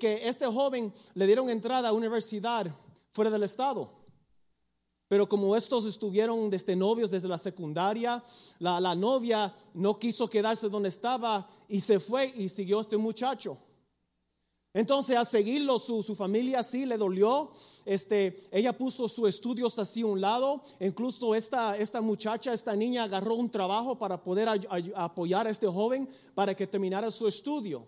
que este joven le dieron entrada a universidad fuera del estado. Pero como estos estuvieron desde novios desde la secundaria, la, la novia no quiso quedarse donde estaba y se fue y siguió este muchacho. Entonces, a seguirlo, su, su, familia sí le dolió. Este, ella puso sus estudios así a un lado. Incluso esta, esta muchacha, esta niña, agarró un trabajo para poder apoyar a este joven para que terminara su estudio.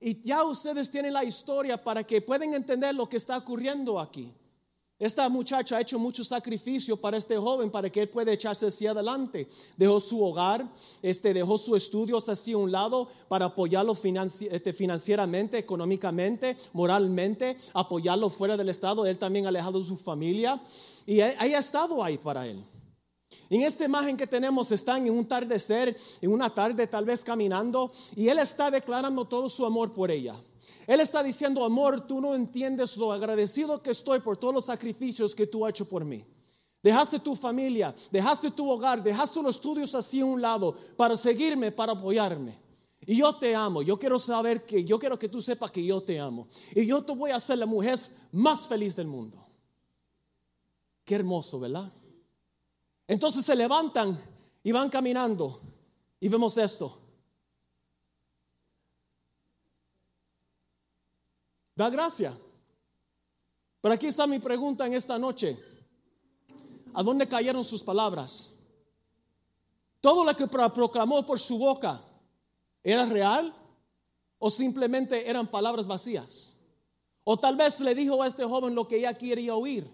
Y ya ustedes tienen la historia para que puedan entender lo que está ocurriendo aquí. Esta muchacha ha hecho mucho sacrificio para este joven para que él pueda echarse hacia adelante. Dejó su hogar, este, dejó sus estudios así a un lado para apoyarlo este, financieramente, económicamente, moralmente, apoyarlo fuera del estado. Él también alejado de su familia y ha estado ahí para él. En esta imagen que tenemos están en un atardecer, en una tarde tal vez caminando y él está declarando todo su amor por ella. Él está diciendo, amor, tú no entiendes lo agradecido que estoy por todos los sacrificios que tú has hecho por mí. Dejaste tu familia, dejaste tu hogar, dejaste los estudios así a un lado para seguirme, para apoyarme. Y yo te amo. Yo quiero saber que, yo quiero que tú sepas que yo te amo. Y yo te voy a hacer la mujer más feliz del mundo. Qué hermoso, ¿verdad? Entonces se levantan y van caminando. Y vemos esto. Da gracia. Pero aquí está mi pregunta en esta noche. ¿A dónde cayeron sus palabras? ¿Todo lo que proclamó por su boca era real o simplemente eran palabras vacías? O tal vez le dijo a este joven lo que ella quería oír,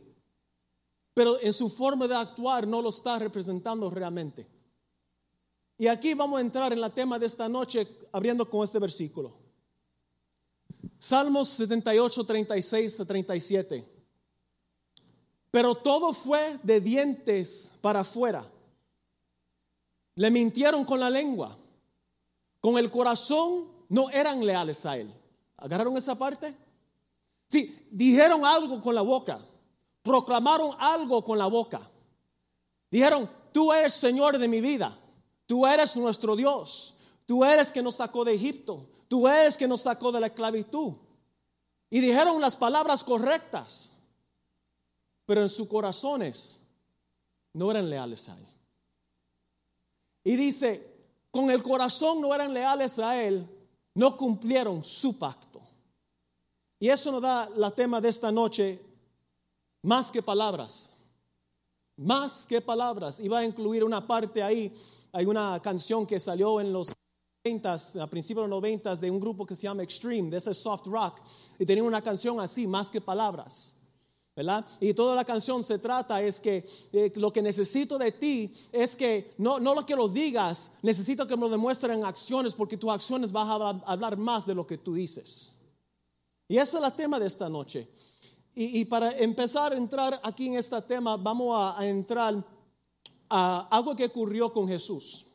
pero en su forma de actuar no lo está representando realmente. Y aquí vamos a entrar en la tema de esta noche abriendo con este versículo. Salmos 78, 36 a 37. Pero todo fue de dientes para afuera. Le mintieron con la lengua. Con el corazón no eran leales a él. ¿Agarraron esa parte? Sí, dijeron algo con la boca. Proclamaron algo con la boca. Dijeron, tú eres Señor de mi vida. Tú eres nuestro Dios. Tú eres que nos sacó de Egipto. Tú eres que nos sacó de la esclavitud. Y dijeron las palabras correctas, pero en sus corazones no eran leales a Él. Y dice, con el corazón no eran leales a Él, no cumplieron su pacto. Y eso nos da la tema de esta noche, más que palabras. Más que palabras. Iba a incluir una parte ahí. Hay una canción que salió en los a principios de los 90 de un grupo que se llama Extreme, de ese soft rock, y tenía una canción así, más que palabras. ¿verdad? Y toda la canción se trata es que eh, lo que necesito de ti es que no, no lo que lo digas, necesito que me lo demuestren en acciones, porque tus acciones van a hablar más de lo que tú dices. Y ese es el tema de esta noche. Y, para empezar a entrar aquí en este tema, vamos a, entrar a algo que ocurrió con Jesús.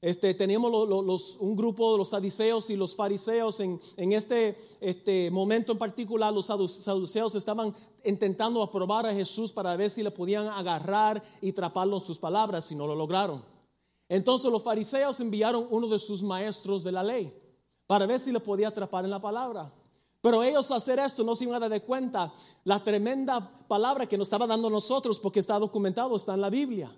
Este, teníamos los, un grupo de los saduceos y los fariseos. En, en este, este, momento en particular, los saduceos estaban intentando aprobar a Jesús para ver si le podían agarrar y traparlo en sus palabras, y no lo lograron. Entonces los fariseos enviaron uno de sus maestros de la ley para ver si le podía atrapar en la palabra. Pero ellos hacer esto no se iban a dar cuenta la tremenda palabra que nos estaba dando nosotros porque está documentado, está en la Biblia.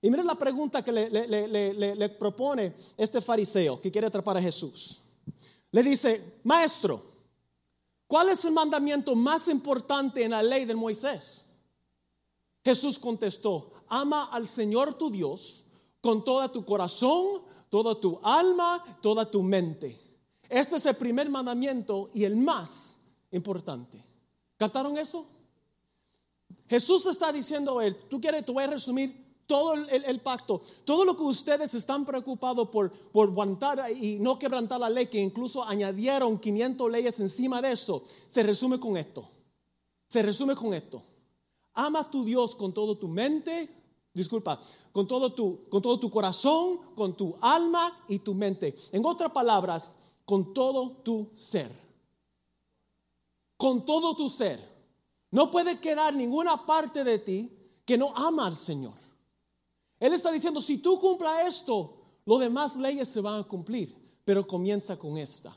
Y miren la pregunta que le, propone este fariseo que quiere atrapar a Jesús. Le dice, maestro, ¿cuál es el mandamiento más importante en la ley de Moisés? Jesús contestó, ama al Señor tu Dios con toda tu corazón, toda tu alma, toda tu mente. Este es el primer mandamiento y el más importante. ¿Captaron eso? Jesús está diciendo, a él, tú quieres, tú voy a resumir todo el, pacto, todo lo que ustedes están preocupados por, por aguantar y no quebrantar la ley, que incluso añadieron 500 leyes encima de eso, se resume con esto. Se resume con esto. Ama a tu Dios con todo tu mente, disculpa, con todo tu, con todo tu corazón, con tu alma y tu mente. En otras palabras, con todo tu ser. Con todo tu ser. No puede quedar ninguna parte de ti que no ama al Señor. Él está diciendo, si tú cumplas esto, los demás leyes se van a cumplir, pero comienza con esta.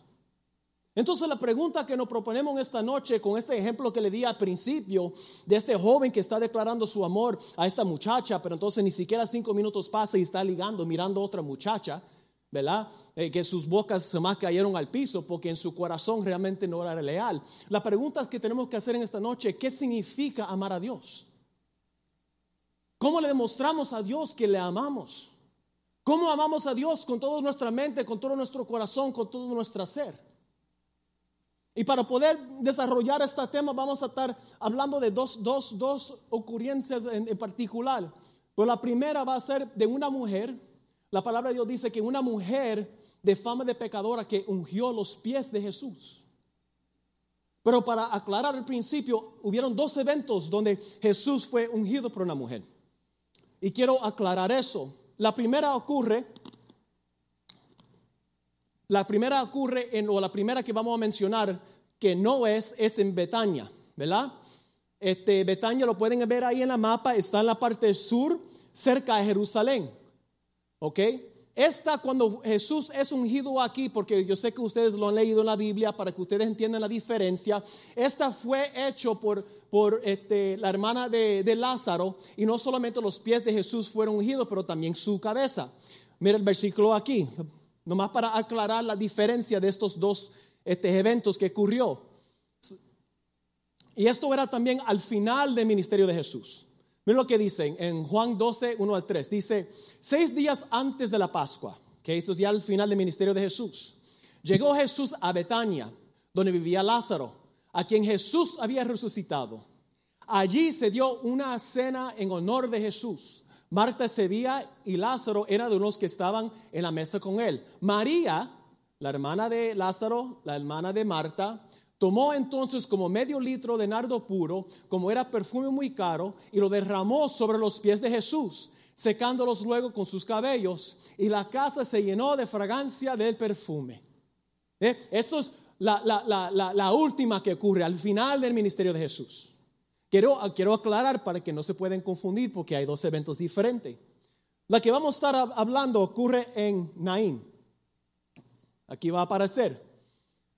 Entonces la pregunta que nos proponemos esta noche con este ejemplo que le di al principio de este joven que está declarando su amor a esta muchacha, pero entonces ni siquiera cinco minutos pasa y está ligando, mirando a otra muchacha, ¿verdad? Eh, que sus bocas más cayeron al piso porque en su corazón realmente no era leal. La pregunta que tenemos que hacer en esta noche, ¿qué significa amar a Dios? ¿Cómo le demostramos a Dios que le amamos? ¿Cómo amamos a Dios con toda nuestra mente, con todo nuestro corazón, con todo nuestro ser? Y para poder desarrollar este tema vamos a estar hablando de dos, dos, dos ocurrencias en, particular. Pero la primera va a ser de una mujer. La palabra de Dios dice que una mujer de fama de pecadora que ungió los pies de Jesús. Pero para aclarar el principio, hubieron dos eventos donde Jesús fue ungido por una mujer. Y quiero aclarar eso. La primera ocurre la primera ocurre en, o la primera que vamos a mencionar, que no es, es en Betania, ¿verdad? Este, Betania lo pueden ver ahí en la mapa, está en la parte sur, cerca de Jerusalén. ¿Ok? Esta cuando Jesús es ungido aquí, porque yo sé que ustedes lo han leído en la Biblia para que ustedes entiendan la diferencia, esta fue hecho por, por este, la hermana de, de, Lázaro y no solamente los pies de Jesús fueron ungidos, pero también su cabeza. Mira el versículo aquí, Nomás para aclarar la diferencia de estos dos este, eventos que ocurrió. Y esto era también al final del ministerio de Jesús. Miren lo que dicen en Juan 12, 1 al 3. Dice, seis días antes de la Pascua, que eso es ya al final del ministerio de Jesús, llegó Jesús a Betania, donde vivía Lázaro, a quien Jesús había resucitado. Allí se dio una cena en honor de Jesús. Marta se veía y Lázaro era de unos que estaban en la mesa con él. María, la hermana de Lázaro, la hermana de Marta, tomó entonces como medio litro de nardo puro, como era perfume muy caro, y lo derramó sobre los pies de Jesús, secándolos luego con sus cabellos, y la casa se llenó de fragancia del perfume. ¿Eh? Eso es la, última que ocurre al final del ministerio de Jesús. Quiero, aclarar para que no se pueden confundir porque hay dos eventos diferentes. La que vamos a estar hablando ocurre en Naín. Aquí va a aparecer.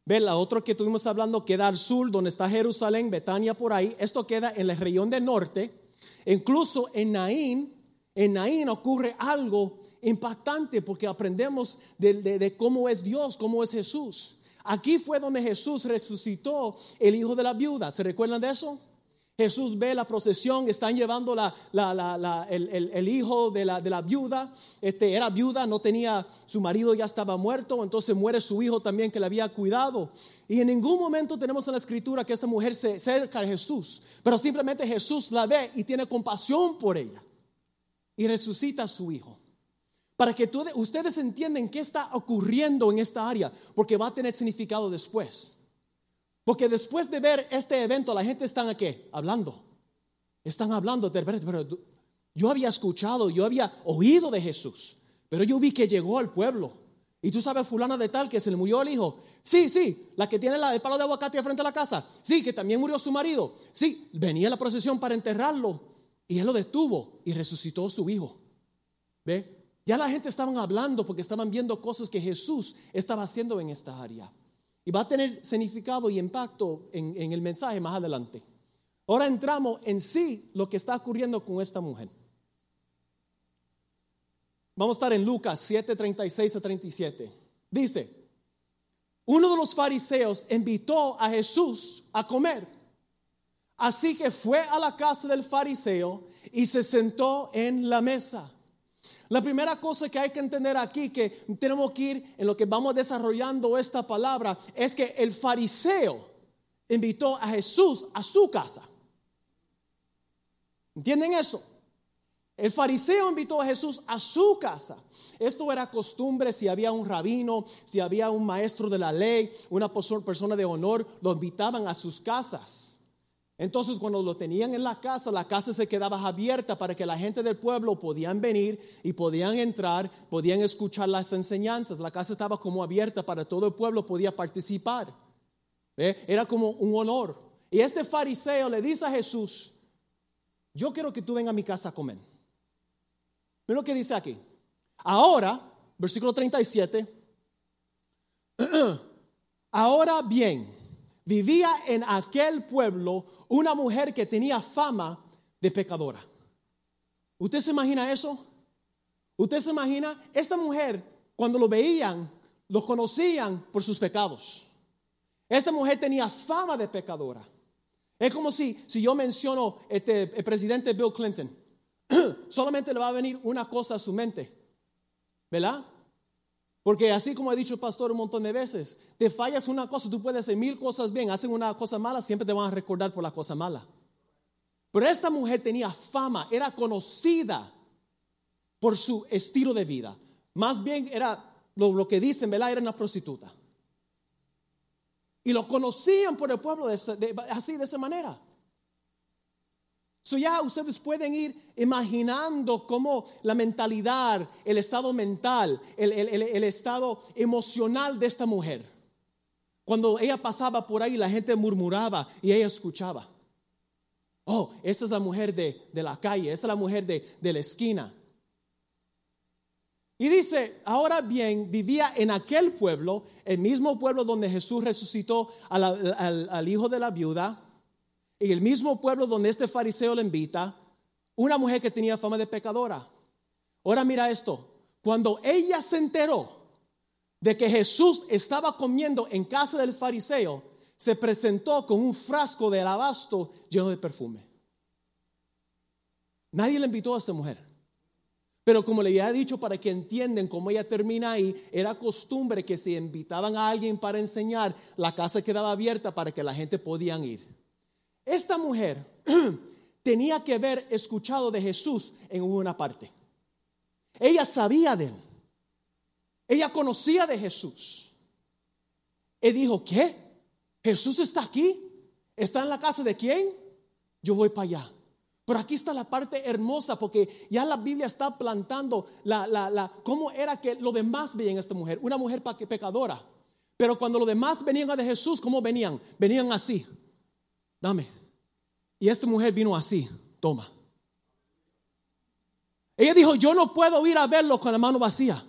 Ve, la otra que estuvimos hablando queda al sur, donde está Jerusalén, Betania por ahí. Esto queda en la región del norte. Incluso en Naín, en Naín ocurre algo impactante porque aprendemos de, cómo es Dios, cómo es Jesús. Aquí fue donde Jesús resucitó el hijo de la viuda. ¿Se recuerdan de eso? Jesús ve la procesión, están llevando el, hijo de la, viuda. Este, era viuda, no tenía, su marido ya estaba muerto, entonces muere su hijo también que le había cuidado. Y en ningún momento tenemos en la escritura que esta mujer se acerca a Jesús, pero simplemente Jesús la ve y tiene compasión por ella y resucita a su hijo. Para que ustedes entiendan qué está ocurriendo en esta área, porque va a tener significado después. Porque después de ver este evento, la gente está aquí hablando. Están hablando, pero yo había escuchado, yo había oído de Jesús, pero yo vi que llegó al pueblo. Y tú sabes, fulana de tal, que se le murió el hijo. Sí, sí, la que tiene la, el palo de aguacate frente a la casa. Sí, que también murió su marido. Sí, venía la procesión para enterrarlo. Y él lo detuvo y resucitó su hijo. ¿Ve? Ya la gente estaban hablando porque estaban viendo cosas que Jesús estaba haciendo en esta área. Y va a tener significado y impacto en, el mensaje más adelante. Ahora entramos en sí lo que está ocurriendo con esta mujer. Vamos a estar en Lucas 7, 36 a 37. Dice, uno de los fariseos invitó a Jesús a comer. Así que fue a la casa del fariseo y se sentó en la mesa. La primera cosa que hay que entender aquí, que tenemos que ir en lo que vamos desarrollando esta palabra, es que el fariseo invitó a Jesús a su casa. ¿Entienden eso? El fariseo invitó a Jesús a su casa. Esto era costumbre si había un rabino, si había un maestro de la ley, una persona de honor, lo invitaban a sus casas. Entonces cuando lo tenían en la casa, la casa se quedaba abierta para que la gente del pueblo podían venir y podían entrar, podían escuchar las enseñanzas. La casa estaba como abierta para todo el pueblo, podía participar. Era como un honor. Y este fariseo le dice a Jesús, yo quiero que tú vengas a mi casa a comer. Mira lo que dice aquí. Ahora, versículo 37. Ahora bien, vivía en aquel pueblo una mujer que tenía fama de pecadora. ¿Usted se imagina eso? ¿Usted se imagina? Esta mujer, cuando lo veían, lo conocían por sus pecados. Esta mujer tenía fama de pecadora. Es como si, si yo menciono este, el presidente Bill Clinton, solamente le va a venir una cosa a su mente, ¿verdad? Porque así como ha dicho el pastor un montón de veces, te fallas una cosa, tú puedes hacer mil cosas bien, hacen una cosa mala, siempre te van a recordar por la cosa mala. Pero esta mujer tenía fama, era conocida por su estilo de vida. Más bien era lo, que dicen, ¿verdad? Era una prostituta. Y lo conocían por el pueblo así, de esa manera. So ya ustedes pueden ir imaginando cómo la mentalidad, el estado mental, el, estado emocional de esta mujer. Cuando ella pasaba por ahí, la gente murmuraba y ella escuchaba. Oh, esa es la mujer de, la calle, esa es la mujer de, la esquina. Y dice, ahora bien, vivía en aquel pueblo, el mismo pueblo donde Jesús resucitó al hijo de la viuda, en el mismo pueblo donde este fariseo le invita, una mujer que tenía fama de pecadora. Ahora mira esto, cuando ella se enteró de que Jesús estaba comiendo en casa del fariseo, se presentó con un frasco de alabastro lleno de perfume. Nadie le invitó a esta mujer. Pero como le había dicho, para que entiendan cómo ella termina ahí, era costumbre que si invitaban a alguien para enseñar, la casa quedaba abierta para que la gente podían ir. Esta mujer tenía que haber escuchado de Jesús en una parte. Ella sabía de él. Ella conocía de Jesús. Y dijo, ¿qué? ¿Jesús está aquí? ¿Está en la casa de quién? Yo voy para allá. Pero aquí está la parte hermosa porque ya la Biblia está plantando la, la, la, cómo era que lo demás veían esta mujer. Una mujer pecadora. Pero cuando los demás venían a de Jesús, ¿cómo venían? Venían así dame. Y esta mujer vino así, toma. Ella dijo, yo no puedo ir a verlo con la mano vacía.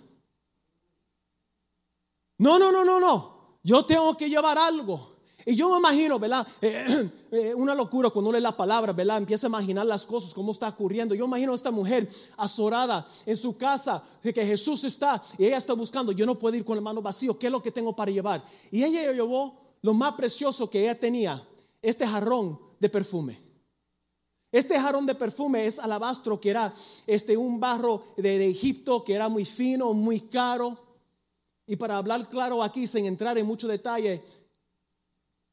No, no, no, no, no. Yo tengo que llevar algo. Y yo me imagino, ¿verdad? Eh, eh, una locura cuando lee la palabra, ¿verdad? Empieza a imaginar las cosas, cómo está ocurriendo. Yo imagino a esta mujer azorada en su casa, de que Jesús está y ella está buscando. Yo no puedo ir con la mano vacía. ¿Qué es lo que tengo para llevar? Y ella llevó lo más precioso que ella tenía, este jarrón de perfume. Este jarrón de perfume es alabastro, que era este, un barro de, de, Egipto, que era muy fino, muy caro. Y para hablar claro aquí, sin entrar en mucho detalle,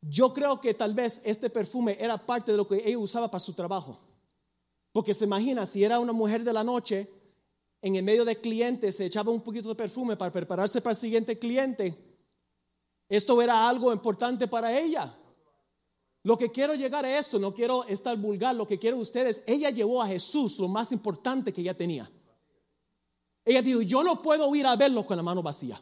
yo creo que tal vez este perfume era parte de lo que ella usaba para su trabajo. Porque se imagina, si era una mujer de la noche, en el medio de clientes se echaba un poquito de perfume para prepararse para el siguiente cliente. Esto era algo importante para ella. Lo que quiero llegar a esto, no quiero estar vulgar, lo que quiero ustedes, ella llevó a Jesús lo más importante que ella tenía. Ella dijo, yo no puedo ir a verlo con la mano vacía.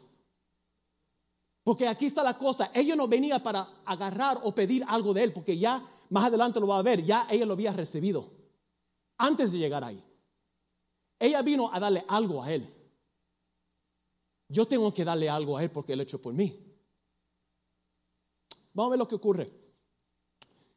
Porque aquí está la cosa, ella no venía para agarrar o pedir algo de él, porque ya más adelante lo va a ver, ya ella lo había recibido antes de llegar ahí. Ella vino a darle algo a él. Yo tengo que darle algo a él porque él lo hecho por mí. Vamos a ver lo que ocurre.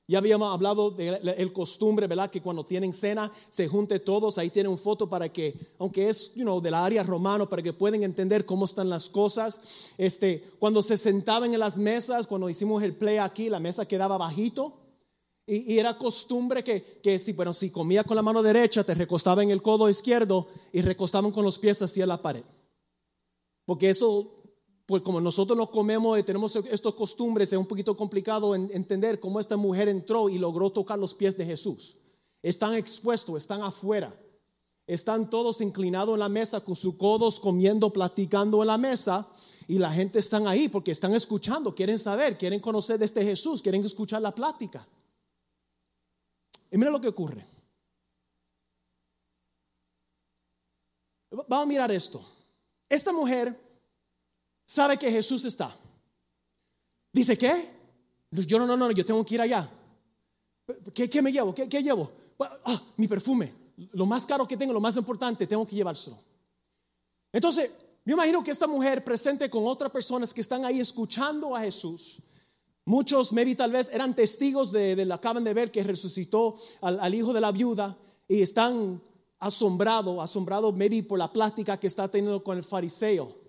Ya habíamos hablado del costumbre, ¿verdad? Que cuando tienen cena se junte todos. Ahí tienen una foto para que, aunque es, you know, de la área romano, para que puedan entender cómo están las cosas. Este, cuando se sentaban en las mesas, cuando hicimos el play aquí, la mesa quedaba bajito. Y, era costumbre que, que, si, bueno, si comía con la mano derecha, te recostaba en el codo izquierdo y recostaban con los pies hacia la pared. Porque eso pues como nosotros nos comemos y tenemos estos costumbres, es un poquito complicado entender cómo esta mujer entró y logró tocar los pies de Jesús. Están expuestos, están afuera. Están todos inclinados en la mesa con sus codos comiendo, platicando en la mesa y la gente están ahí porque están escuchando, quieren saber, quieren conocer de este Jesús, quieren escuchar la plática. Y mira lo que ocurre. Vamos a mirar esto. Esta mujer sabe que Jesús está. Dice, ¿qué? Yo no, no, no, yo tengo que ir allá. ¿Qué, me llevo? ¿Qué, llevo? Ah, mi perfume. Lo más caro que tengo, lo más importante, tengo que llevárselo. Entonces, Me imagino que esta mujer presente con otras personas que están ahí escuchando a Jesús. Muchos, maybe tal vez, eran testigos de, de acaban de ver que resucitó al, al, hijo de la viuda y están asombrados, asombrados maybe por la plática que está teniendo con el fariseo.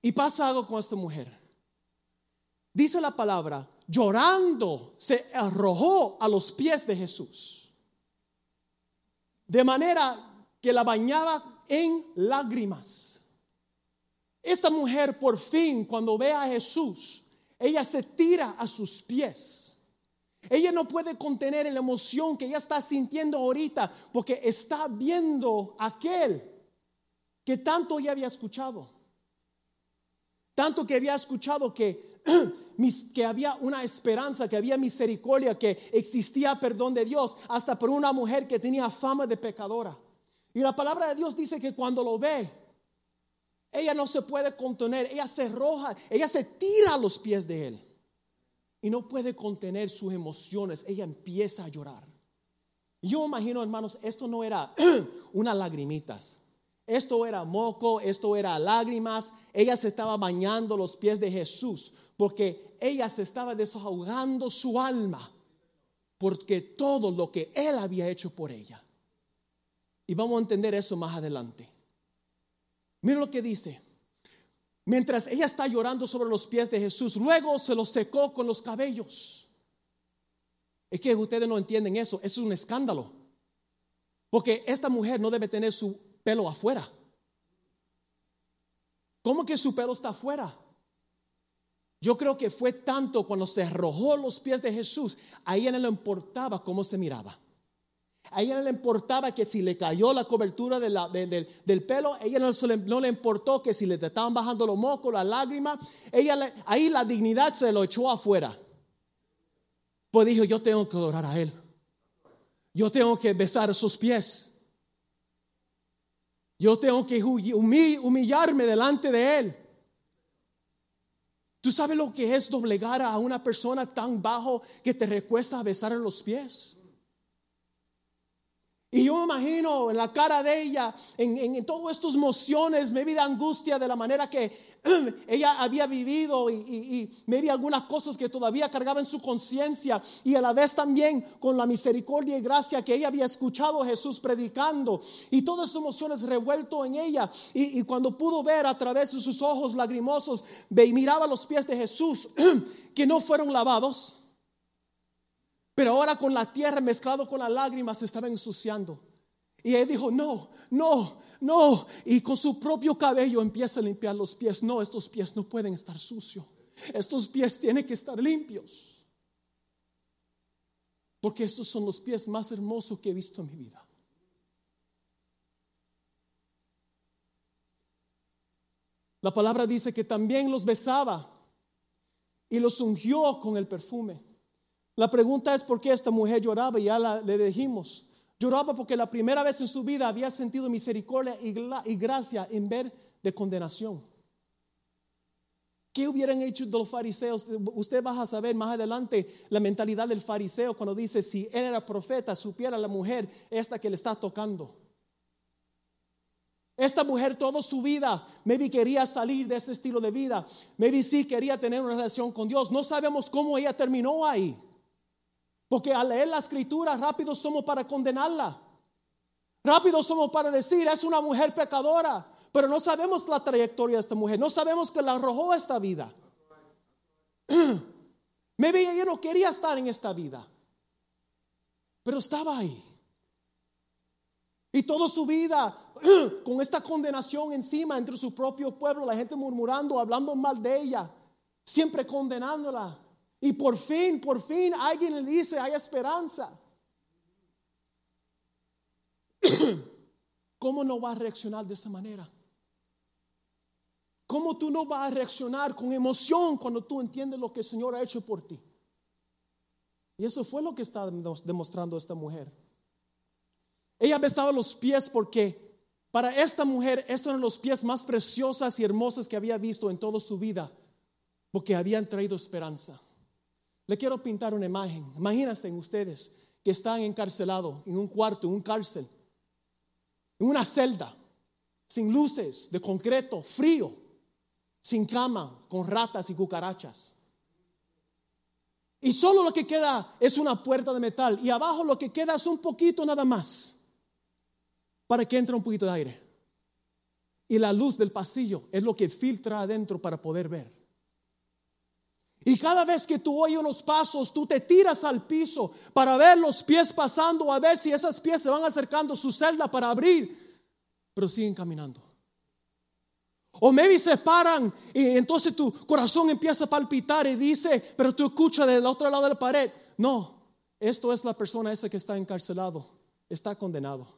Y pasa algo con esta mujer. Dice la palabra, llorando, se arrojó a los pies de Jesús. De manera que la bañaba en lágrimas. Esta mujer por fin, cuando ve a Jesús, ella se tira a sus pies. Ella no puede contener la emoción que ella está sintiendo ahorita porque está viendo aquel que tanto ella había escuchado. Tanto que había escuchado que, que había una esperanza, que había misericordia, que existía perdón de Dios, hasta por una mujer que tenía fama de pecadora. Y la palabra de Dios dice que cuando lo ve, ella no se puede contener, ella se roja, ella se tira a los pies de él. Y no puede contener sus emociones, ella empieza a llorar. Yo imagino, hermanos, esto no era unas lagrimitas. Esto era moco, esto era lágrimas. Ella se estaba bañando los pies de Jesús porque ella se estaba desahogando su alma porque todo lo que él había hecho por ella. Y vamos a entender eso más adelante. Mira lo que dice. Mientras ella está llorando sobre los pies de Jesús, luego se los secó con los cabellos. Es que ustedes no entienden eso, es un escándalo. Porque esta mujer no debe tener su pelo afuera. ¿Cómo que su pelo está afuera? Yo creo que fue tanto cuando se arrojó los pies de Jesús, a ella no le importaba cómo se miraba. A ella no le importaba que si le cayó la cobertura del pelo, a ella no, le importó que si le estaban bajando los mocos, las lágrimas, ella ahí la dignidad se lo echó afuera. Pues dijo, yo tengo que adorar a Él. Yo tengo que besar sus pies. Yo tengo que humillarme delante de Él. ¿Tú sabes lo que es doblegar a una persona tan bajo que te recuesta a besar en los pies? Y yo me imagino en la cara de ella, en, en, todas estas emociones, me vi de angustia de la manera que ella había vivido y, y, me vi algunas cosas que todavía cargaba en su conciencia. Y a la vez también con la misericordia y gracia que ella había escuchado a Jesús predicando. Y todas esas emociones revuelto en ella. Y, y cuando pudo ver a través de sus ojos lagrimosos, ve y miraba los pies de Jesús que no fueron lavados pero ahora con la tierra mezclado con las lágrimas se estaba ensuciando. Y él dijo, no, no, no. Y con su propio cabello empieza a limpiar los pies. No, estos pies no pueden estar sucios. Estos pies tienen que estar limpios. Porque estos son los pies más hermosos que he visto en mi vida. La palabra dice que también los besaba y los ungió con el perfume. La pregunta es por qué esta mujer lloraba y ya le dijimos. Lloraba porque la primera vez en su vida había sentido misericordia y, gracia en ver de condenación. ¿Qué hubieran hecho los fariseos? Usted va a saber más adelante la mentalidad del fariseo cuando dice, si él era profeta, supiera la mujer esta que le está tocando. Esta mujer toda su vida, maybe quería salir de ese estilo de vida, maybe sí quería tener una relación con Dios. No sabemos cómo ella terminó ahí. Porque al leer la escritura rápido somos para condenarla. Rápido somos para decir, es una mujer pecadora. Pero no sabemos la trayectoria de esta mujer. No sabemos que la arrojó esta vida. Maybe ella no quería estar en esta vida. Pero estaba ahí. Y toda su vida con esta condenación encima entre su propio pueblo, la gente murmurando, hablando mal de ella, siempre condenándola. Y por fin, por fin alguien le dice, hay esperanza. ¿Cómo no va a reaccionar de esa manera? ¿Cómo tú no vas a reaccionar con emoción cuando tú entiendes lo que el Señor ha hecho por ti? Y eso fue lo que está demostrando esta mujer. Ella besaba los pies porque para esta mujer estos eran los pies más preciosos y hermosos que había visto en toda su vida, porque habían traído esperanza. Le quiero pintar una imagen. Imagínense ustedes que están encarcelados en un cuarto, en un cárcel, en una celda. sin luces, de concreto, frío, sin cama, con ratas y cucarachas. Y solo lo que queda es una puerta de metal y abajo lo que queda es un poquito nada más para que entre un poquito de aire. Y la luz del pasillo es lo que filtra adentro para poder ver. Y cada vez que tú oyes unos pasos, tú te tiras al piso para ver los pies pasando, a ver si esas pies se van acercando a su celda para abrir, pero siguen caminando. O maybe se paran y entonces tu corazón empieza a palpitar y dice, pero tú escuchas del otro lado de la pared. No, esto es la persona esa que está encarcelado, está condenado.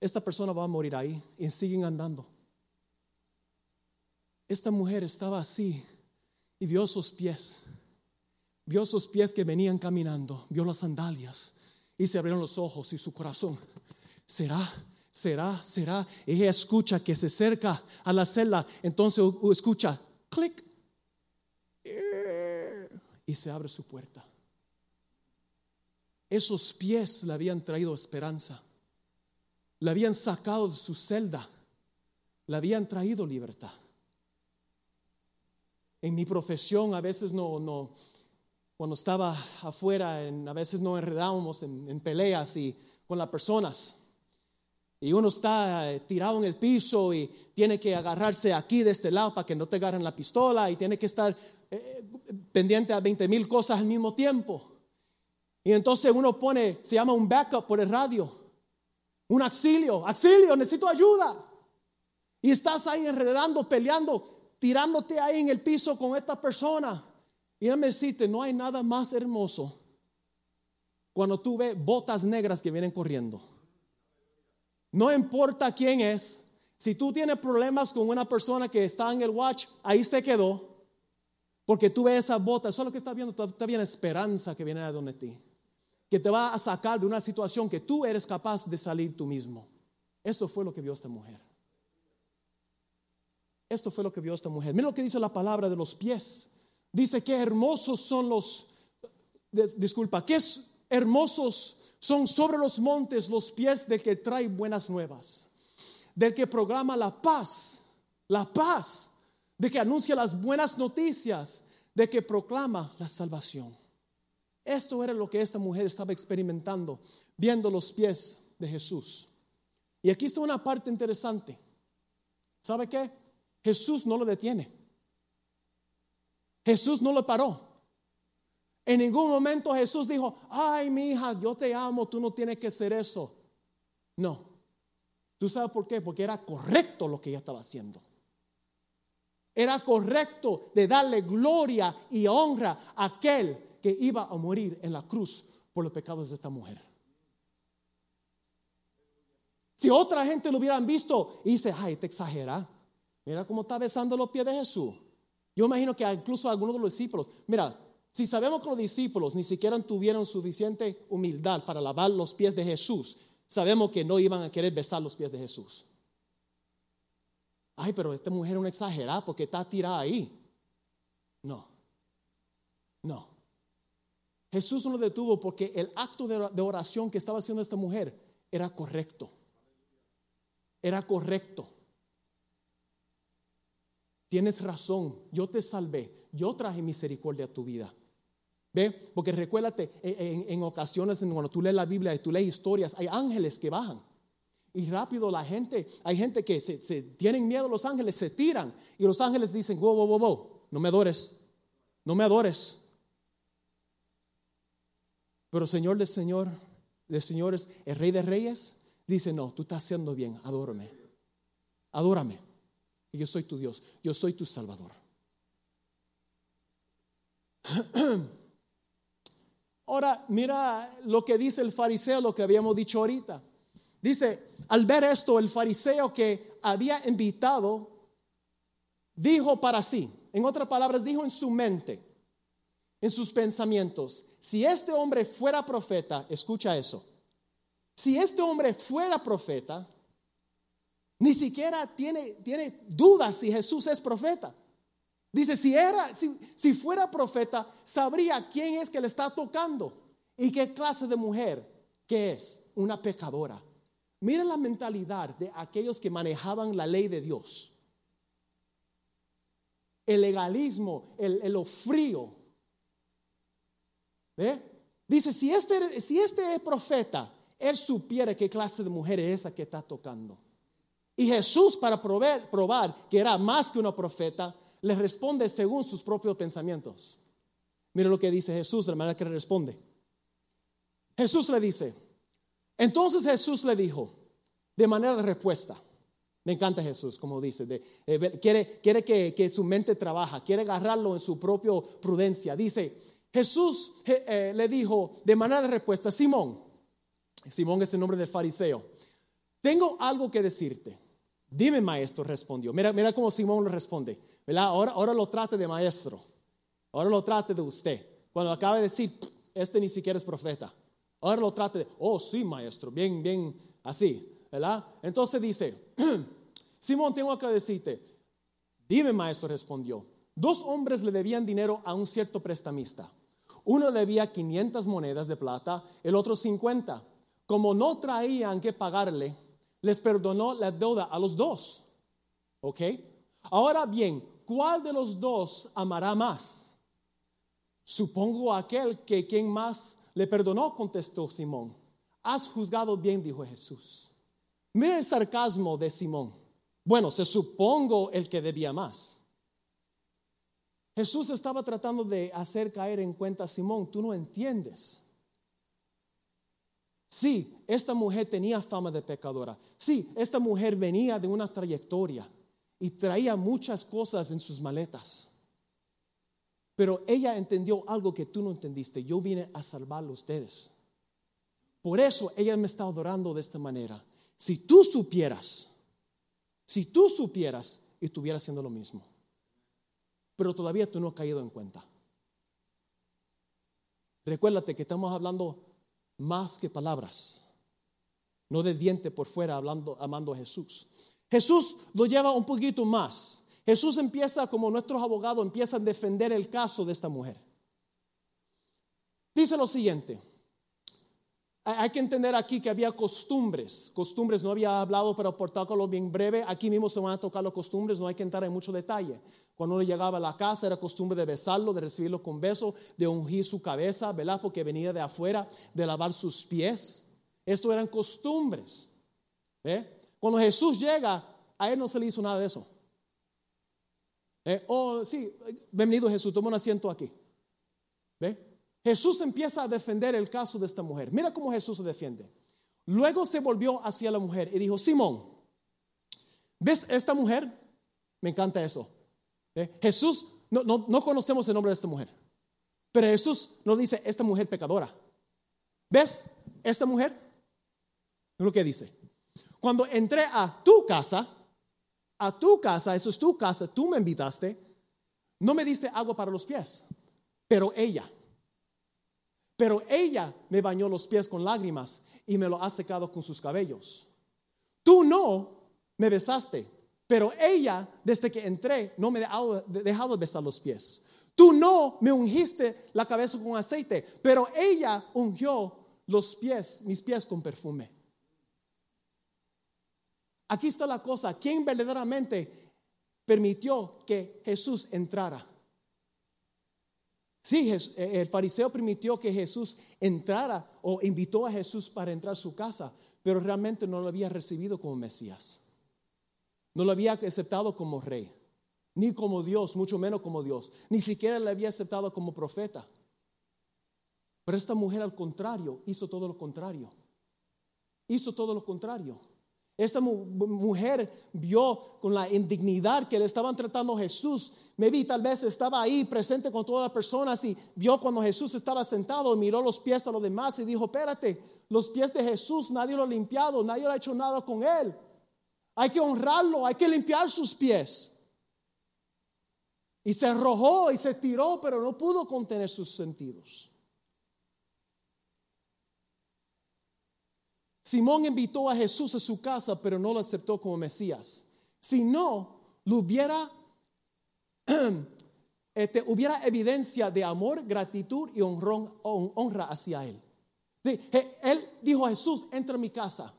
Esta persona va a morir ahí y siguen andando. Esta mujer estaba así y vio sus pies. Vio sus pies que venían caminando, vio las sandalias y se abrieron los ojos y su corazón. ¿Será? ¿Será? ¿Será? Ella escucha que se acerca a la celda, entonces escucha, clic, y se abre su puerta. Esos pies le habían traído esperanza, le habían sacado de su celda, le habían traído libertad en mi profesión a veces no, no cuando estaba afuera, a veces no enredábamos en, peleas y con las personas. Y uno está eh, tirado en el piso y tiene que agarrarse aquí de este lado para que no te agarren la pistola y tiene que estar eh, pendiente a 20 mil cosas al mismo tiempo. Y entonces uno pone, se llama un backup por el radio, un auxilio, auxilio, necesito ayuda. Y estás ahí enredando, peleando tirándote ahí en el piso con esta persona. Y me decirte, no hay nada más hermoso cuando tú ves botas negras que vienen corriendo. No importa quién es, si tú tienes problemas con una persona que está en el watch, ahí se quedó. Porque tú ves esas botas, solo que está viendo, todavía viene esperanza que viene de donde ti. Que te va a sacar de una situación que tú eres capaz de salir tú mismo. Eso fue lo que vio esta mujer. Esto fue lo que vio esta mujer. Mira lo que dice la palabra de los pies. Dice que hermosos son los, disculpa, que hermosos son sobre los montes los pies del que trae buenas nuevas, del que programa la paz, la paz, de que anuncia las buenas noticias, de que proclama la salvación. Esto era lo que esta mujer estaba experimentando, viendo los pies de Jesús. Y aquí está una parte interesante. ¿Sabe qué? Jesús no lo detiene. Jesús no lo paró. En ningún momento Jesús dijo, ay, mi hija, yo te amo, tú no tienes que hacer eso. No. ¿Tú sabes por qué? Porque era correcto lo que ella estaba haciendo. Era correcto de darle gloria y honra a aquel que iba a morir en la cruz por los pecados de esta mujer. Si otra gente lo hubieran visto y dice, ay, te exagera. Mira cómo está besando los pies de Jesús. Yo imagino que incluso algunos de los discípulos, mira, si sabemos que los discípulos ni siquiera tuvieron suficiente humildad para lavar los pies de Jesús, sabemos que no iban a querer besar los pies de Jesús. Ay, pero esta mujer es una exagerada porque está tirada ahí. No, no. Jesús no lo detuvo porque el acto de oración que estaba haciendo esta mujer era correcto. Era correcto. Tienes razón, yo te salvé, yo traje misericordia a tu vida. ¿Ve? Porque recuérdate, en, ocasiones cuando tú lees la Biblia y tú lees historias, hay ángeles que bajan. Y rápido la gente, hay gente que se, tienen miedo los ángeles, se tiran. Y los ángeles dicen, wow, wow, wow, wow, no me adores, no me adores. Pero Señor de Señor, de señores, el Rey de Reyes, dice, no, tú estás haciendo bien, adórame, adórame yo soy tu Dios, yo soy tu Salvador. Ahora, mira lo que dice el fariseo, lo que habíamos dicho ahorita. Dice, al ver esto, el fariseo que había invitado, dijo para sí, en otras palabras, dijo en su mente, en sus pensamientos, si este hombre fuera profeta, escucha eso, si este hombre fuera profeta, ni siquiera tiene, tiene dudas si Jesús es profeta. Dice, si, era, si, si fuera profeta, sabría quién es que le está tocando y qué clase de mujer que es, una pecadora. Mira la mentalidad de aquellos que manejaban la ley de Dios. El legalismo, el, el lo frío. Dice, si este, si este es profeta, él supiera qué clase de mujer es esa que está tocando. Y Jesús, para probar, probar que era más que una profeta, le responde según sus propios pensamientos. Mira lo que dice Jesús, de la manera que le responde. Jesús le dice, entonces Jesús le dijo, de manera de respuesta, me encanta Jesús, como dice, de, eh, quiere, que, su mente trabaja, quiere agarrarlo en su propia prudencia. Dice, Jesús eh, le dijo de manera de respuesta, Simón, Simón es el nombre del fariseo, tengo algo que decirte. Dime, maestro, respondió. Mira, mira cómo Simón le responde. Ahora, ahora lo trate de maestro. Ahora lo trate de usted. Cuando acaba de decir, este ni siquiera es profeta. Ahora lo trate de, oh, sí, maestro, bien, bien, así, ¿verdad? Entonces dice, Simón, tengo que decirte. Dime, maestro, respondió. Dos hombres le debían dinero a un cierto prestamista. Uno debía 500 monedas de plata, el otro 50. Como no traían que pagarle, les perdonó la deuda a los dos. ¿Ok? Ahora bien, ¿cuál de los dos amará más? Supongo aquel que quien más le perdonó, contestó Simón. Has juzgado bien, dijo Jesús. Mira el sarcasmo de Simón. Bueno, se supongo el que debía más. Jesús estaba tratando de hacer caer en cuenta a Simón, tú no entiendes. Sí, esta mujer tenía fama de pecadora. Sí, esta mujer venía de una trayectoria y traía muchas cosas en sus maletas. Pero ella entendió algo que tú no entendiste. Yo vine a salvarlo a ustedes. Por eso ella me está adorando de esta manera. Si tú supieras, si tú supieras, estuviera haciendo lo mismo. Pero todavía tú no has caído en cuenta. Recuérdate que estamos hablando más que palabras. No de diente por fuera hablando, amando a Jesús. Jesús lo lleva un poquito más. Jesús empieza, como nuestros abogados empiezan a defender el caso de esta mujer. Dice lo siguiente. Hay que entender aquí que había costumbres. Costumbres, no había hablado, pero por tocarlo bien breve. Aquí mismo se van a tocar las costumbres, no hay que entrar en mucho detalle. Cuando uno llegaba a la casa era costumbre de besarlo, de recibirlo con beso, de ungir su cabeza, ¿verdad? Porque venía de afuera, de lavar sus pies. Esto eran costumbres. Cuando Jesús llega, a él no se le hizo nada de eso. Oh, sí, bienvenido Jesús, toma un asiento aquí. ¿Ve? Jesús empieza a defender el caso de esta mujer. Mira cómo Jesús se defiende. Luego se volvió hacia la mujer y dijo, Simón, ¿ves esta mujer? Me encanta eso. ¿Eh? Jesús, no, no, conocemos el nombre de esta mujer, pero Jesús nos dice, esta mujer pecadora. ¿Ves esta mujer? Es lo que dice. Cuando entré a tu casa, a tu casa, eso es tu casa, tú me invitaste, no me diste agua para los pies, pero ella pero ella me bañó los pies con lágrimas y me lo ha secado con sus cabellos. Tú no me besaste, pero ella, desde que entré, no me ha dejado besar los pies. Tú no me ungiste la cabeza con aceite, pero ella ungió los pies, mis pies con perfume. Aquí está la cosa, ¿quién verdaderamente permitió que Jesús entrara? Sí, eh, el fariseo permitió que Jesús entrara o invitó a Jesús para entrar a su casa, pero realmente no lo había recibido como Mesías. No lo había aceptado como rey, ni como Dios, mucho menos como Dios. Ni siquiera le había aceptado como profeta. Pero esta mujer al contrario hizo todo lo contrario. Hizo todo lo contrario. Esta mujer vio con la indignidad que le estaban tratando a Jesús. Me vi, tal vez estaba ahí presente con todas las personas y vio cuando Jesús estaba sentado, miró los pies a los demás y dijo, espérate, los pies de Jesús nadie lo ha limpiado, nadie lo ha hecho nada con él. Hay que honrarlo, hay que limpiar sus pies. Y se arrojó y se tiró, pero no pudo contener sus sentidos. Simón invitó a Jesús a su casa, pero no lo aceptó como Mesías. Si no, lo hubiera, este, hubiera evidencia de amor, gratitud y honra hacia él. él dijo a Jesús, entra a mi casa.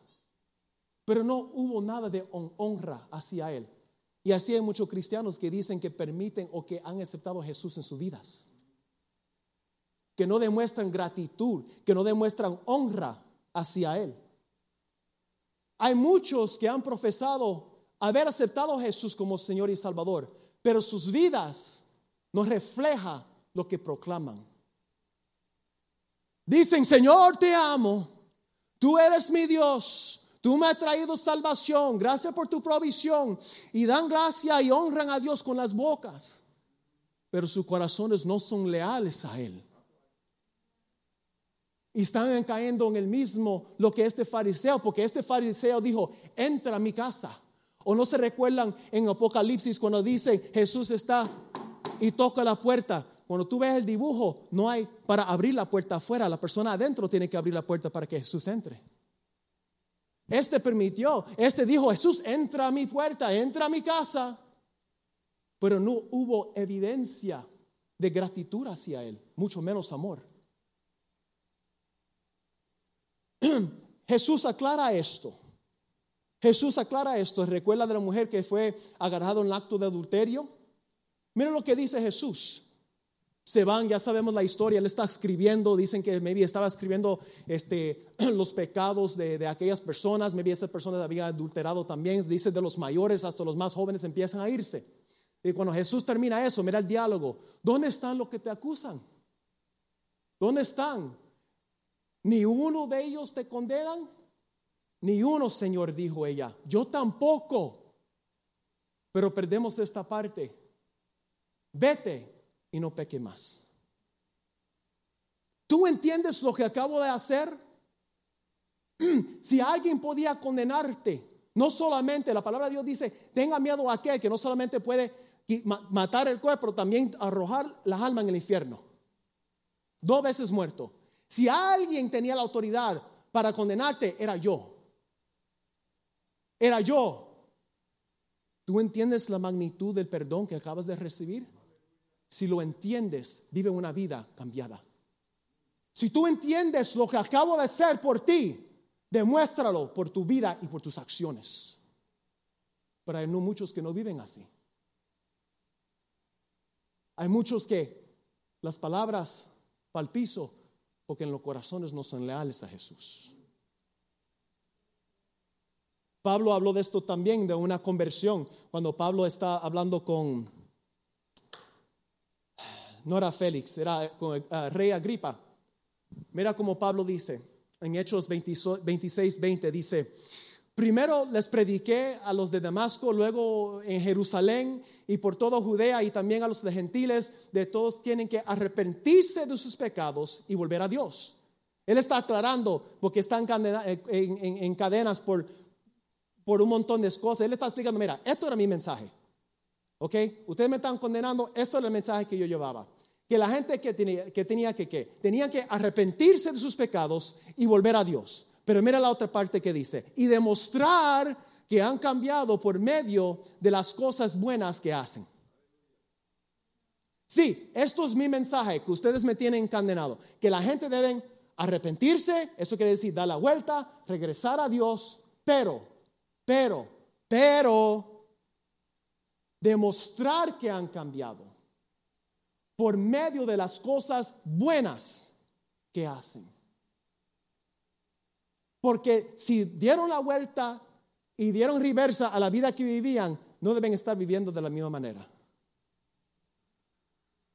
pero no hubo nada de honra hacia él. Y así hay muchos cristianos que dicen que permiten o que han aceptado a Jesús en sus vidas. Que no demuestran gratitud, que no demuestran honra hacia Él. Hay muchos que han profesado haber aceptado a Jesús como Señor y Salvador, pero sus vidas no reflejan lo que proclaman. Dicen, Señor, te amo, tú eres mi Dios, Tú me has traído salvación, gracias por tu provisión. Y dan gracia y honran a Dios con las bocas, pero sus corazones no son leales a Él. Y están cayendo en el mismo lo que este fariseo, porque este fariseo dijo, entra a mi casa. O no se recuerdan en Apocalipsis cuando dice Jesús está y toca la puerta. Cuando tú ves el dibujo, no hay para abrir la puerta afuera, la persona adentro tiene que abrir la puerta para que Jesús entre. Este permitió, este dijo, Jesús, entra a mi puerta, entra a mi casa. Pero no hubo evidencia de gratitud hacia él, mucho menos amor. Jesús aclara esto. Jesús aclara esto. Recuerda de la mujer que fue agarrada en el acto de adulterio. Mira lo que dice Jesús se van, ya sabemos la historia, él está escribiendo, dicen que maybe estaba escribiendo este, los pecados de, aquellas personas, maybe esas personas habían adulterado también, dice de los mayores hasta los más jóvenes empiezan a irse. Y cuando Jesús termina eso, mira el diálogo, ¿dónde están los que te acusan? ¿Dónde están? ¿Ni uno de ellos te condenan? Ni uno, Señor, dijo ella, yo tampoco. Pero perdemos esta parte. Vete, y no peque más. ¿Tú entiendes lo que acabo de hacer? Si alguien podía condenarte, no solamente, la palabra de Dios dice, tenga miedo a aquel que no solamente puede matar el cuerpo, también arrojar las almas en el infierno. Dos veces muerto. Si alguien tenía la autoridad para condenarte, era yo. Era yo. ¿Tú entiendes la magnitud del perdón que acabas de recibir? Si lo entiendes, vive una vida cambiada. Si tú entiendes lo que acabo de hacer por ti, demuéstralo por tu vida y por tus acciones. Pero hay no muchos que no viven así. Hay muchos que las palabras al piso porque en los corazones no son leales a Jesús. Pablo habló de esto también, de una conversión, cuando Pablo está hablando con, no era Félix, era con eh, rey Agripa. Mira como Pablo dice en Hechos 26, 20, dice, primero les prediqué a los de Damasco, luego en Jerusalén y por toda Judea y también a los gentiles, de todos tienen que arrepentirse de sus pecados y volver a Dios. Él está aclarando porque están en, en cadenas por, por un montón de cosas. Él está explicando, mira, esto era mi mensaje. ¿Ok? Ustedes me están condenando, esto era el mensaje que yo llevaba que la gente que tenía que, tenía que arrepentirse de sus pecados y volver a Dios. Pero mira la otra parte que dice, y demostrar que han cambiado por medio de las cosas buenas que hacen. Sí, esto es mi mensaje que ustedes me tienen encadenado, que la gente deben arrepentirse, eso quiere decir dar la vuelta, regresar a Dios, pero, pero, pero, demostrar que han cambiado por medio de las cosas buenas que hacen. Porque si dieron la vuelta y dieron reversa a la vida que vivían, no deben estar viviendo de la misma manera.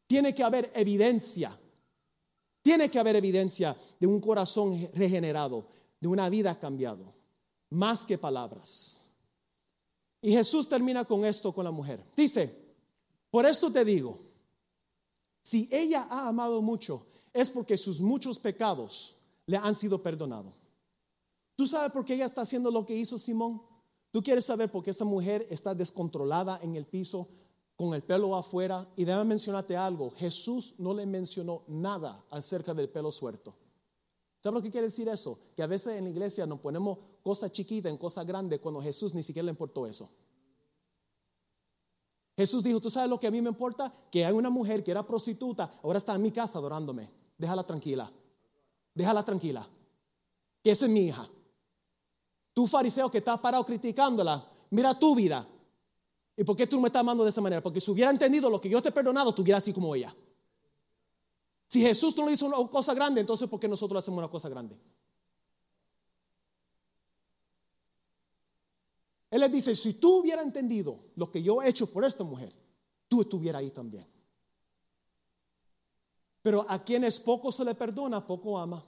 Tiene que haber evidencia. Tiene que haber evidencia de un corazón regenerado, de una vida cambiado, más que palabras. Y Jesús termina con esto con la mujer. Dice, por esto te digo, si ella ha amado mucho, es porque sus muchos pecados le han sido perdonados. ¿Tú sabes por qué ella está haciendo lo que hizo Simón? ¿Tú quieres saber por qué esta mujer está descontrolada en el piso con el pelo afuera? Y déjame mencionarte algo. Jesús no le mencionó nada acerca del pelo suelto. ¿Sabes lo que quiere decir eso? Que a veces en la iglesia nos ponemos cosas chiquitas en cosas grandes cuando Jesús ni siquiera le importó eso. Jesús dijo, ¿tú sabes lo que a mí me importa? Que hay una mujer que era prostituta, ahora está en mi casa adorándome. Déjala tranquila. Déjala tranquila. Que esa es mi hija. Tú fariseo que estás parado criticándola, mira tu vida. ¿Y por qué tú me estás amando de esa manera? Porque si hubiera entendido lo que yo te he perdonado, tú así como ella. Si Jesús no le hizo una cosa grande, entonces ¿por qué nosotros hacemos una cosa grande? Él les dice, si tú hubieras entendido lo que yo he hecho por esta mujer, tú estuvieras ahí también. Pero a quienes poco se le perdona, poco ama.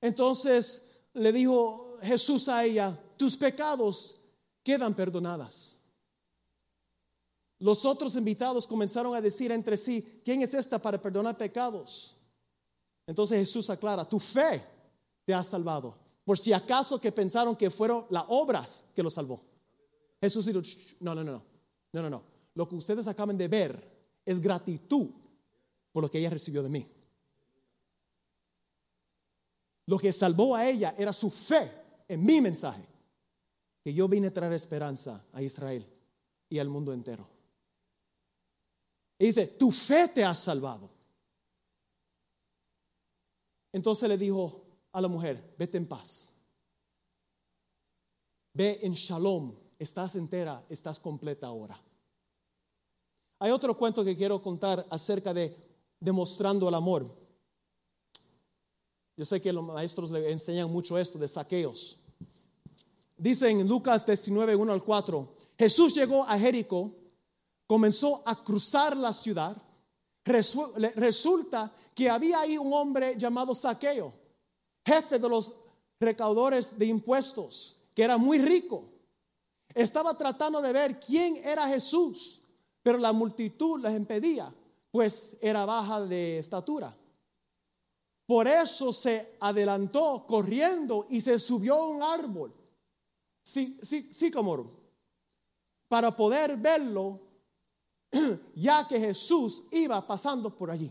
Entonces le dijo Jesús a ella, tus pecados quedan perdonadas. Los otros invitados comenzaron a decir entre sí, ¿quién es esta para perdonar pecados? Entonces Jesús aclara, tu fe te ha salvado. Por si acaso que pensaron que fueron las obras que lo salvó. Jesús dijo, no, no, no, no, no, no. Lo que ustedes acaban de ver es gratitud por lo que ella recibió de mí. Lo que salvó a ella era su fe en mi mensaje, que yo vine a traer esperanza a Israel y al mundo entero. Y dice, tu fe te ha salvado. Entonces le dijo a la mujer, vete en paz. Ve en shalom, estás entera, estás completa ahora. Hay otro cuento que quiero contar acerca de demostrando el amor. Yo sé que los maestros le enseñan mucho esto de saqueos. Dice en Lucas 19, 1 al 4, Jesús llegó a Jericó, comenzó a cruzar la ciudad. Resulta que había ahí un hombre llamado Saqueo, jefe de los recaudadores de impuestos, que era muy rico. Estaba tratando de ver quién era Jesús, pero la multitud les impedía, pues era baja de estatura. Por eso se adelantó corriendo y se subió a un árbol, sí, sí, sí, como para poder verlo, ya que Jesús iba pasando por allí.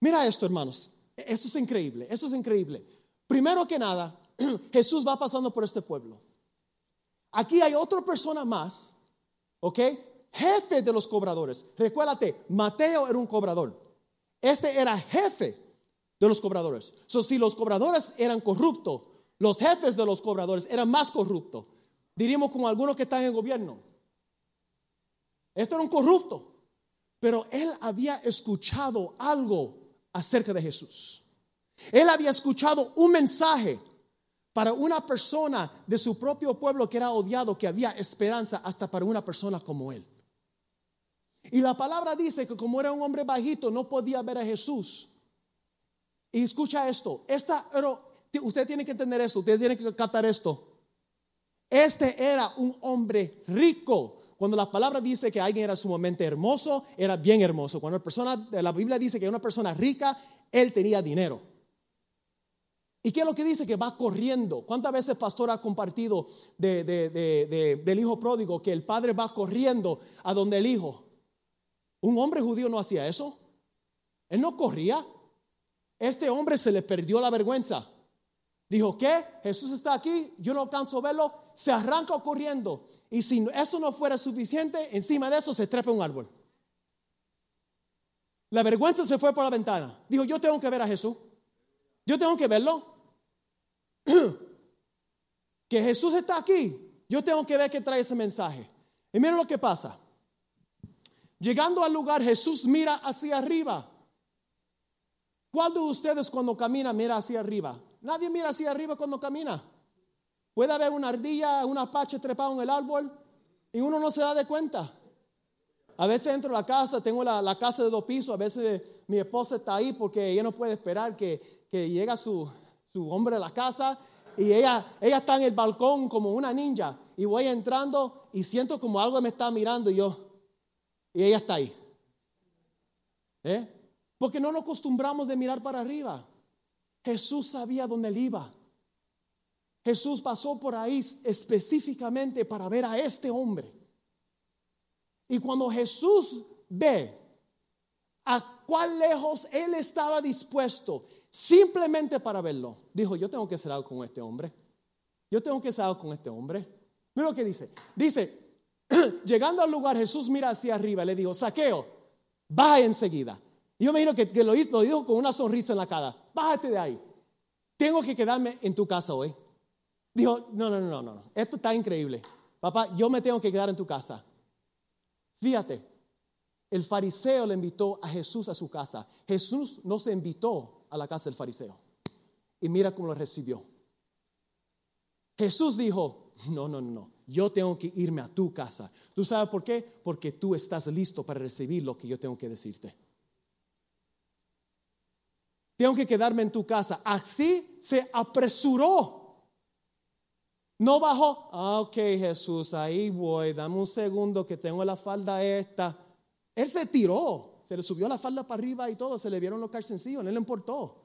Mira esto, hermanos. Esto es increíble, esto es increíble. Primero que nada, Jesús va pasando por este pueblo. Aquí hay otra persona más, ¿ok? Jefe de los cobradores. Recuérdate, Mateo era un cobrador. Este era jefe de los cobradores. Si los cobradores eran corruptos, los jefes de los cobradores eran más corruptos. Diríamos como algunos que están en gobierno. Este era un corrupto, pero él había escuchado algo acerca de Jesús. Él había escuchado un mensaje para una persona de su propio pueblo que era odiado, que había esperanza hasta para una persona como él. Y la palabra dice que como era un hombre bajito, no podía ver a Jesús. Y escucha esto, esta, pero usted tiene que entender esto, usted tiene que captar esto. Este era un hombre rico. Cuando la palabra dice que alguien era sumamente hermoso, era bien hermoso. Cuando la persona, la Biblia dice que una persona rica, él tenía dinero. ¿Y qué es lo que dice? Que va corriendo. ¿Cuántas veces pastor ha compartido del hijo pródigo que el padre va corriendo a donde el hijo? Un hombre judío no hacía eso. Él no corría. Este hombre se le perdió la vergüenza. Dijo, ¿qué? Jesús está aquí, yo no alcanzo a verlo. Se arranca corriendo. Y si eso no fuera suficiente, encima de eso se trepa un árbol. La vergüenza se fue por la ventana. Dijo, yo tengo que ver a Jesús. Yo tengo que verlo. que Jesús está aquí. Yo tengo que ver que trae ese mensaje. Y miren lo que pasa. Llegando al lugar, Jesús mira hacia arriba. ¿Cuál de ustedes cuando camina mira hacia arriba? Nadie mira hacia arriba cuando camina. Puede haber una ardilla, un apache trepado en el árbol y uno no se da de cuenta. A veces entro a la casa, tengo la, casa de dos pisos, a veces mi esposa está ahí porque ella no puede esperar que, que llegue su, su hombre a la casa y ella, ella está en el balcón como una ninja y voy entrando y siento como algo me está mirando y yo, y ella está ahí. ¿Eh? Porque no nos acostumbramos de mirar para arriba. Jesús sabía dónde él iba. Jesús pasó por ahí específicamente para ver a este hombre. Y cuando Jesús ve a cuán lejos él estaba dispuesto simplemente para verlo, dijo, yo tengo que hacer algo con este hombre. Yo tengo que hacer algo con este hombre. Mira lo que dice. Dice, llegando al lugar, Jesús mira hacia arriba y le dijo, saqueo, baja enseguida. Yo me imagino que, lo dijo con una sonrisa en la cara, bájate de ahí. Tengo que quedarme en tu casa hoy. Dijo, no, no, no, no, no, esto está increíble. Papá, yo me tengo que quedar en tu casa. Fíjate, el fariseo le invitó a Jesús a su casa. Jesús no se invitó a la casa del fariseo. Y mira cómo lo recibió. Jesús dijo, no, no, no, yo tengo que irme a tu casa. ¿Tú sabes por qué? Porque tú estás listo para recibir lo que yo tengo que decirte. Tengo que quedarme en tu casa. Así se apresuró. No bajó. Ah, ok, Jesús, ahí voy. Dame un segundo que tengo la falda esta. Él se tiró. Se le subió la falda para arriba y todo. Se le vieron los calzoncillos. No le importó.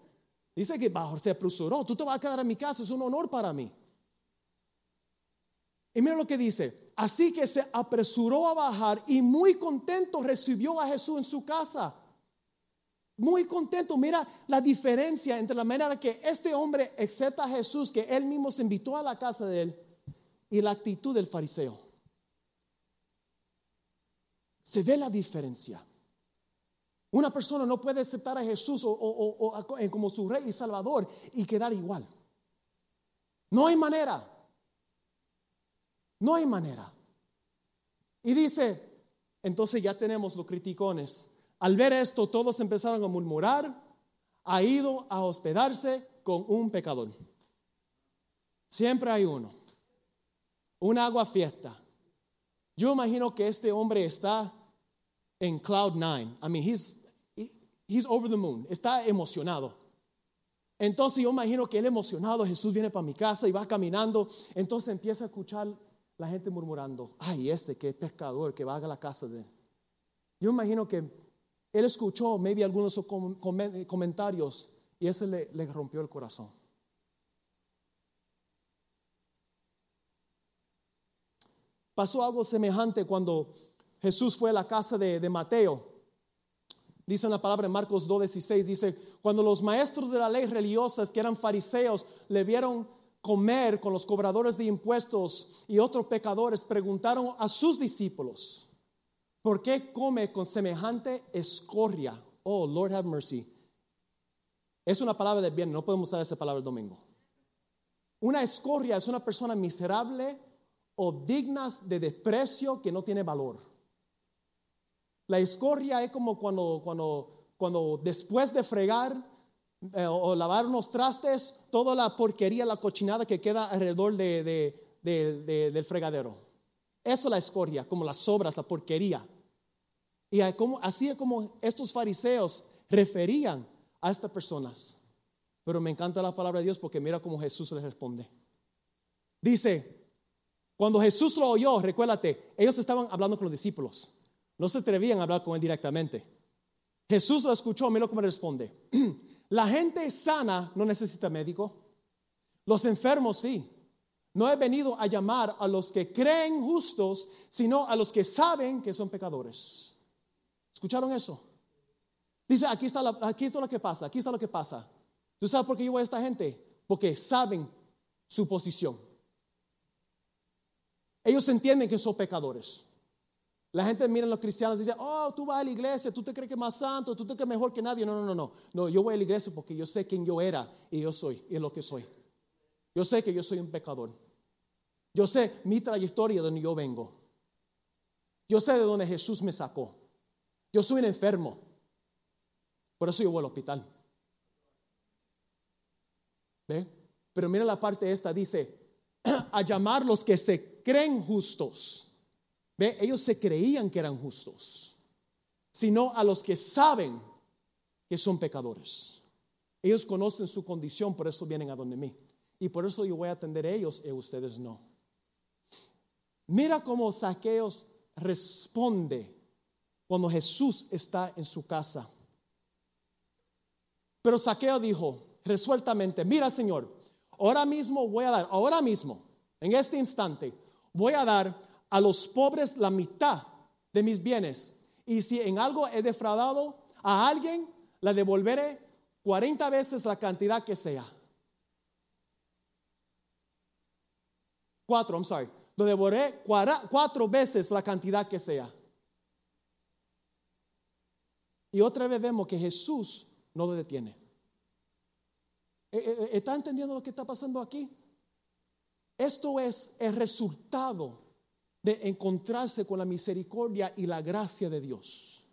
Dice que bajo, se apresuró. Tú te vas a quedar en mi casa. Es un honor para mí. Y mira lo que dice. Así que se apresuró a bajar y muy contento recibió a Jesús en su casa. Muy contento. Mira la diferencia entre la manera que este hombre acepta a Jesús, que él mismo se invitó a la casa de él, y la actitud del fariseo. Se ve la diferencia. Una persona no puede aceptar a Jesús o, como su rey y salvador y quedar igual. No hay manera. No hay manera. Y dice, entonces ya tenemos los criticones. Al ver esto, todos empezaron a murmurar, ha ido a hospedarse con un pecador. Siempre hay uno. Un agua fiesta. Yo imagino que este hombre está en cloud nine. I mean, he's, he's over the moon. Está emocionado. Entonces yo imagino que él emocionado, Jesús viene para mi casa y va caminando. Entonces empieza a escuchar la gente murmurando, ay, este que es pescador, que va a la casa de. Yo imagino que él escuchó, maybe algunos comentarios y ese le, rompió el corazón. Pasó algo semejante cuando Jesús fue a la casa de, Mateo. Dice la palabra en Marcos 2.16, dice, cuando los maestros de la ley religiosas, que eran fariseos, le vieron comer con los cobradores de impuestos y otros pecadores, preguntaron a sus discípulos, ¿por qué come con semejante escoria? Oh, Lord have mercy. Es una palabra de bien, no podemos usar esa palabra el domingo. Una escoria es una persona miserable o digna de desprecio que no tiene valor. La escoria es como cuando, cuando, cuando después de fregar eh, o lavar unos trastes, toda la porquería, la cochinada que queda alrededor del fregadero. Eso es la escoria, como las sobras, la porquería. Y así es como estos fariseos referían a estas personas. Pero me encanta la palabra de Dios porque mira cómo Jesús les responde. Dice, cuando Jesús lo oyó, recuérdate, ellos estaban hablando con los discípulos. No se atrevían a hablar con él directamente. Jesús lo escuchó, mira cómo responde. La gente sana no necesita médico. Los enfermos sí. No he venido a llamar a los que creen justos, sino a los que saben que son pecadores. ¿Escucharon eso? Dice, aquí está, aquí está lo que pasa, aquí está lo que pasa. ¿Tú sabes por qué yo voy a esta gente? Porque saben su posición. Ellos entienden que son pecadores. La gente mira a los cristianos y dice, oh, tú vas a la iglesia, tú te crees que es más santo, tú te crees mejor que nadie. No, no, no, no. No, yo voy a la iglesia porque yo sé quién yo era y yo soy y es lo que soy. Yo sé que yo soy un pecador. Yo sé mi trayectoria de donde yo vengo. Yo sé de dónde Jesús me sacó. Yo soy un enfermo. Por eso yo voy al hospital. ¿Ve? Pero mira la parte esta, dice, a llamar los que se creen justos ellos se creían que eran justos, sino a los que saben que son pecadores. Ellos conocen su condición, por eso vienen a donde mí. Y por eso yo voy a atender a ellos y ustedes no. Mira cómo Saqueos responde cuando Jesús está en su casa. Pero Saqueo dijo resueltamente, mira Señor, ahora mismo voy a dar, ahora mismo, en este instante, voy a dar a los pobres la mitad de mis bienes. Y si en algo he defraudado a alguien, la devolveré 40 veces la cantidad que sea. Cuatro, I'm sorry. Lo devolveré cuatro veces la cantidad que sea. Y otra vez vemos que Jesús no lo detiene. Eh, eh, eh, ¿Está entendiendo lo que está pasando aquí? Esto es el resultado de encontrarse con la misericordia y la gracia de Dios.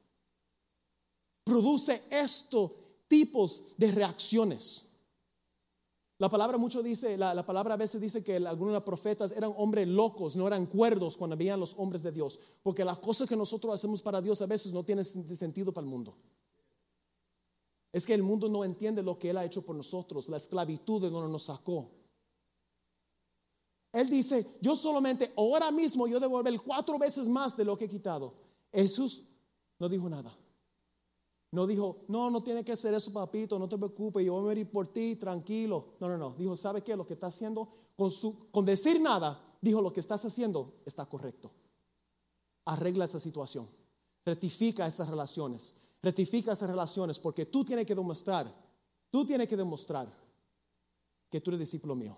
Produce estos tipos de reacciones. La palabra mucho dice, la, palabra a veces dice que algunos profetas eran hombres locos, no eran cuerdos cuando veían los hombres de Dios, porque las cosas que nosotros hacemos para Dios a veces no tienen sentido para el mundo. Es que el mundo no entiende lo que Él ha hecho por nosotros, la esclavitud de donde nos sacó. Él dice, yo solamente ahora mismo yo debo volver cuatro veces más de lo que he quitado. Jesús no dijo nada. No dijo, no, no tiene que hacer eso, papito, no te preocupes, yo voy a morir por ti, tranquilo. No, no, no. Dijo, ¿sabe qué? Lo que está haciendo, con, su, con decir nada, dijo, lo que estás haciendo está correcto. Arregla esa situación. Rectifica esas relaciones. Rectifica esas relaciones porque tú tienes que demostrar, tú tienes que demostrar que tú eres discípulo mío.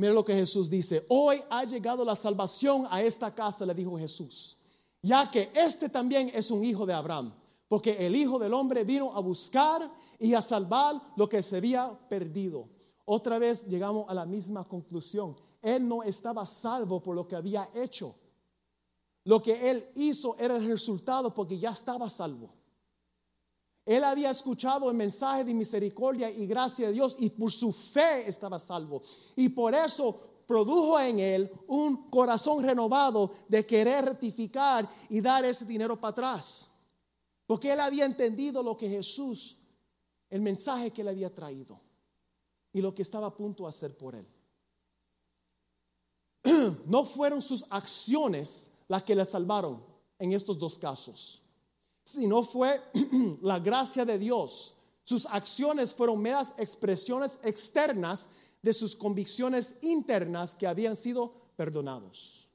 Mira lo que Jesús dice. Hoy ha llegado la salvación a esta casa, le dijo Jesús. Ya que este también es un hijo de Abraham. Porque el Hijo del Hombre vino a buscar y a salvar lo que se había perdido. Otra vez llegamos a la misma conclusión. Él no estaba salvo por lo que había hecho. Lo que él hizo era el resultado porque ya estaba salvo. Él había escuchado el mensaje de misericordia y gracia de Dios y por su fe estaba salvo. Y por eso produjo en él un corazón renovado de querer rectificar y dar ese dinero para atrás. Porque él había entendido lo que Jesús, el mensaje que le había traído y lo que estaba a punto de hacer por él. No fueron sus acciones las que le salvaron en estos dos casos no fue la gracia de Dios. Sus acciones fueron meras expresiones externas de sus convicciones internas que habían sido perdonados.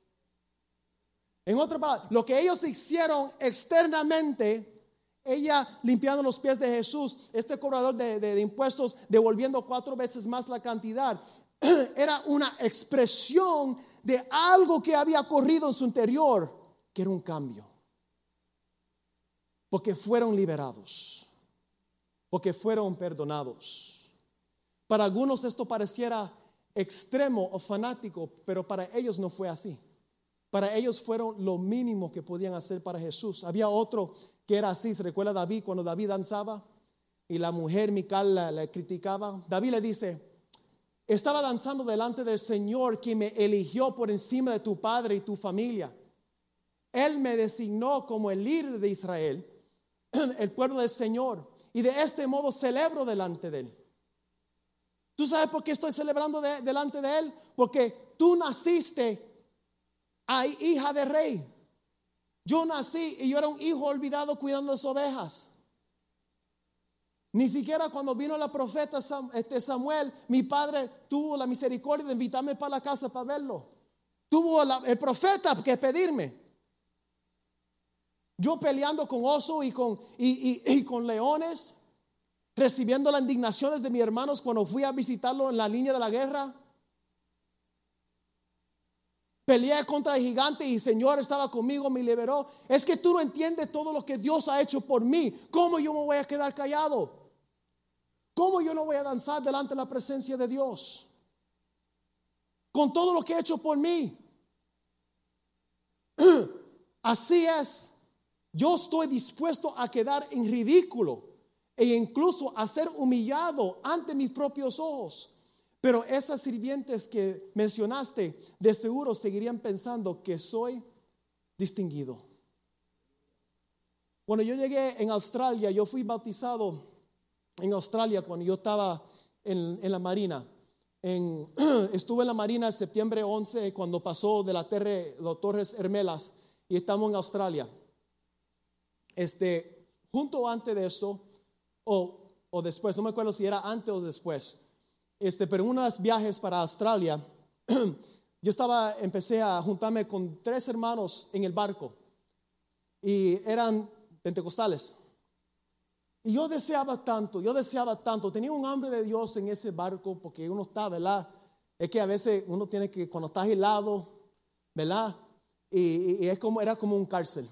En otra palabra, lo que ellos hicieron externamente, ella limpiando los pies de Jesús, este cobrador de, de impuestos devolviendo cuatro veces más la cantidad, era una expresión de algo que había ocurrido en su interior, que era un cambio porque fueron liberados, porque fueron perdonados. Para algunos esto pareciera extremo o fanático, pero para ellos no fue así. Para ellos fueron lo mínimo que podían hacer para Jesús. Había otro que era así, se recuerda David cuando David danzaba y la mujer Mical le criticaba. David le dice, estaba danzando delante del Señor que me eligió por encima de tu padre y tu familia. Él me designó como el líder de Israel el pueblo del Señor. Y de este modo celebro delante de Él. ¿Tú sabes por qué estoy celebrando delante de Él? Porque tú naciste a hija de rey. Yo nací y yo era un hijo olvidado cuidando las ovejas. Ni siquiera cuando vino la profeta este Samuel, mi padre tuvo la misericordia de invitarme para la casa para verlo. Tuvo el profeta que pedirme. Yo peleando con oso y con, y, con leones, recibiendo las indignaciones de mis hermanos cuando fui a visitarlo en la línea de la guerra. Peleé contra el gigante y el Señor estaba conmigo, me liberó. Es que tú no entiendes todo lo que Dios ha hecho por mí. ¿Cómo yo me voy a quedar callado? ¿Cómo yo no voy a danzar delante de la presencia de Dios? Con todo lo que ha hecho por mí. Así es yo estoy dispuesto a quedar en ridículo e incluso a ser humillado ante mis propios ojos. Pero esas sirvientes que mencionaste, de seguro seguirían pensando que soy distinguido. Cuando yo llegué en Australia, yo fui bautizado en Australia cuando yo estaba en, la Marina. estuve en la Marina en septiembre 11 cuando pasó de la terre, los Torres Hermelas y estamos en Australia este, junto antes de esto, o, o, después, no me acuerdo si era antes o después, este, pero en unos viajes para Australia, yo estaba, empecé a juntarme con tres hermanos en el barco y eran pentecostales. Y yo deseaba tanto, yo deseaba tanto, tenía un hambre de Dios en ese barco porque uno está, ¿verdad? Es que a veces uno tiene que, cuando estás helado, ¿verdad? Y, y es como, era como un cárcel.